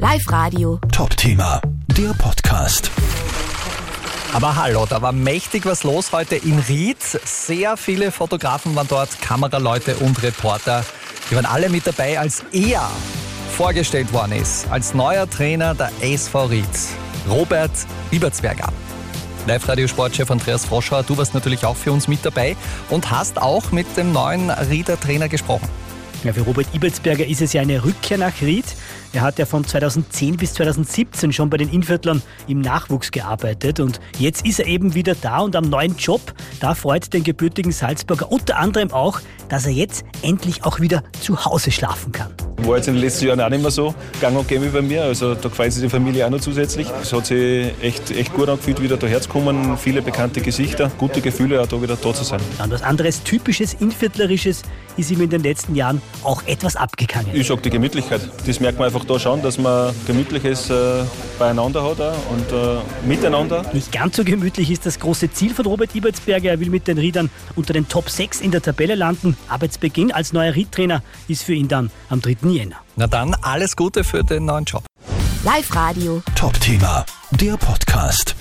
Live Radio. Top-Thema, der Podcast. Aber hallo, da war mächtig was los heute in Ried. Sehr viele Fotografen waren dort, Kameraleute und Reporter. Die waren alle mit dabei, als er vorgestellt worden ist, als neuer Trainer der SV Ried. Robert Ibertsberger. Live-Radio-Sportchef Andreas Froschauer, du warst natürlich auch für uns mit dabei und hast auch mit dem neuen Rieder Trainer gesprochen. Ja, für Robert Ibelsberger ist es ja eine Rückkehr nach Ried. Er hat ja von 2010 bis 2017 schon bei den Inviertlern im Nachwuchs gearbeitet und jetzt ist er eben wieder da und am neuen Job. Da freut den gebürtigen Salzburger unter anderem auch, dass er jetzt endlich auch wieder zu Hause schlafen kann. War jetzt in den letzten Jahren auch nicht mehr so gang und gäbe bei mir. Also da gefällt sich die Familie auch noch zusätzlich. Es hat sich echt, echt gut angefühlt, wieder daher zu kommen. Viele bekannte Gesichter, gute Gefühle, auch da wieder da zu sein. Und was anderes Typisches, Inviertlerisches ist ihm in den letzten Jahren auch etwas abgegangen. Ich sage die Gemütlichkeit. Das merkt man einfach da schon, dass man Gemütliches äh, beieinander hat und äh, miteinander. Nicht ganz so gemütlich ist das große Ziel von Robert Ibertsberger. Er will mit den Riedern unter den Top 6 in der Tabelle landen. Arbeitsbeginn als neuer Riedtrainer ist für ihn dann am 3. Jänner. Na dann, alles Gute für den neuen Job. Live Radio. Top-Thema, der Podcast.